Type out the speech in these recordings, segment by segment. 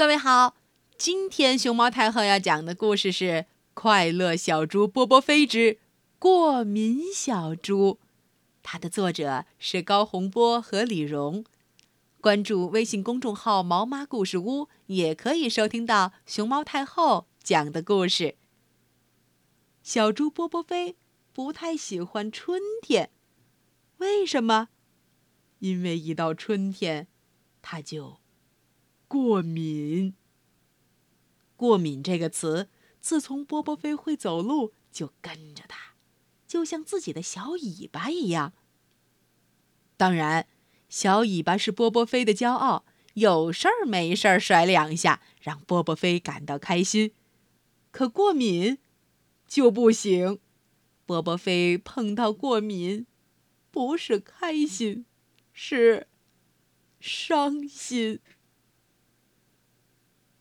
各位好，今天熊猫太后要讲的故事是《快乐小猪波波飞之过敏小猪》，它的作者是高洪波和李荣。关注微信公众号“毛妈故事屋”，也可以收听到熊猫太后讲的故事。小猪波波飞不太喜欢春天，为什么？因为一到春天，它就。过敏。过敏这个词，自从波波飞会走路，就跟着他，就像自己的小尾巴一样。当然，小尾巴是波波飞的骄傲，有事儿没事儿甩两下，让波波飞感到开心。可过敏就不行，波波飞碰到过敏，不是开心，是伤心。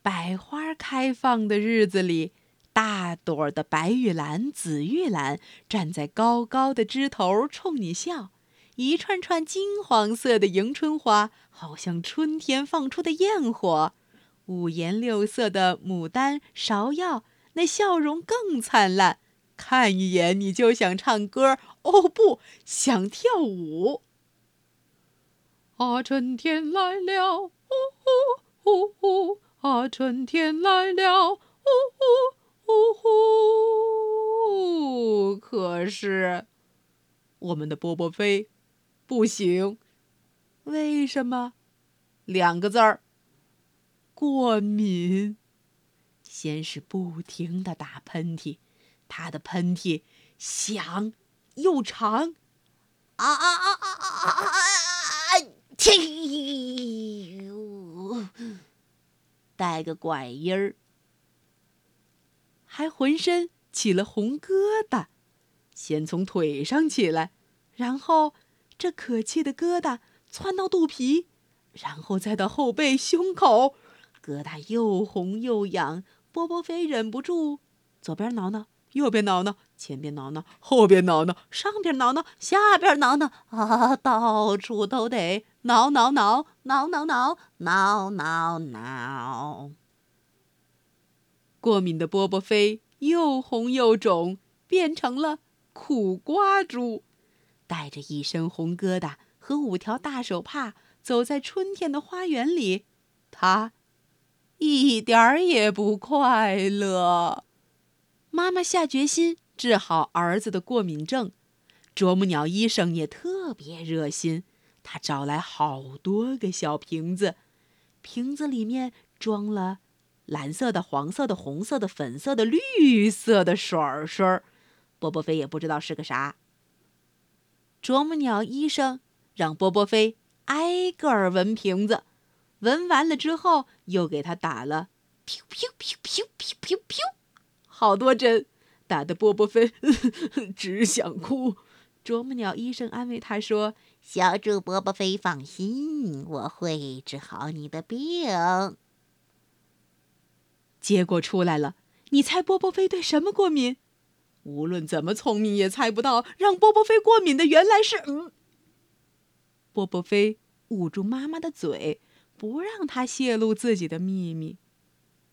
百花开放的日子里，大朵的白玉兰、紫玉兰站在高高的枝头冲你笑；一串串金黄色的迎春花，好像春天放出的焰火；五颜六色的牡丹、芍药，那笑容更灿烂，看一眼你就想唱歌，哦不，想跳舞。啊，春天来了，呜呼呼呼。春天来了，呜呼呜呼！可是，我们的波波飞不行，为什么？两个字儿：过敏。先是不停的打喷嚏，他的喷嚏响又长，啊啊啊啊啊啊啊！天！带个拐音儿，还浑身起了红疙瘩，先从腿上起来，然后这可气的疙瘩窜到肚皮，然后再到后背、胸口，疙瘩又红又痒。波波飞忍不住，左边挠挠，右边挠挠，前边挠挠，后边挠挠，上边挠挠，下边挠挠，啊，到处都得。挠挠挠挠挠挠挠挠挠，过敏的波波飞又红又肿，变成了苦瓜猪，带着一身红疙瘩和五条大手帕，走在春天的花园里，他一点儿也不快乐。妈妈下决心治好儿子的过敏症，啄木鸟医生也特别热心。他找来好多个小瓶子，瓶子里面装了蓝色的、黄色的、红色的、粉色的、绿色的水水。波波飞也不知道是个啥。啄木鸟医生让波波飞挨个儿闻瓶子，闻完了之后又给他打了“噗噗噗噗噗噗噗”好多针，打得波波飞只想哭。啄木鸟医生安慰他说：“小猪波波飞，放心，我会治好你的病。”结果出来了，你猜波波飞对什么过敏？无论怎么聪明也猜不到，让波波飞过敏的原来是……嗯。波波飞捂住妈妈的嘴，不让她泄露自己的秘密。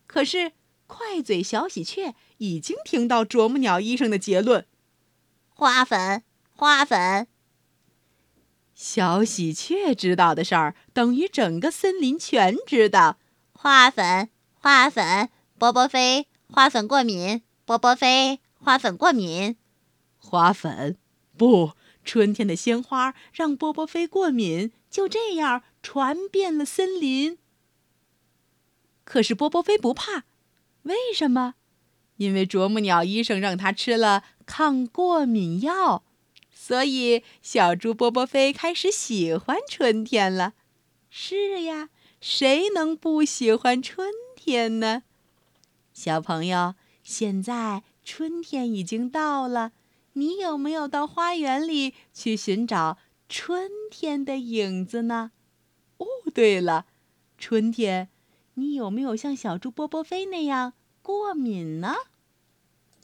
可是快嘴小喜鹊已经听到啄木鸟医生的结论：花粉。花粉，小喜鹊知道的事儿，等于整个森林全知道。花粉，花粉，波波飞，花粉过敏。波波飞，花粉过敏。花粉，不，春天的鲜花让波波飞过敏，就这样传遍了森林。可是波波飞不怕，为什么？因为啄木鸟医生让他吃了抗过敏药。所以，小猪波波飞开始喜欢春天了。是呀，谁能不喜欢春天呢？小朋友，现在春天已经到了，你有没有到花园里去寻找春天的影子呢？哦，对了，春天，你有没有像小猪波波飞那样过敏呢？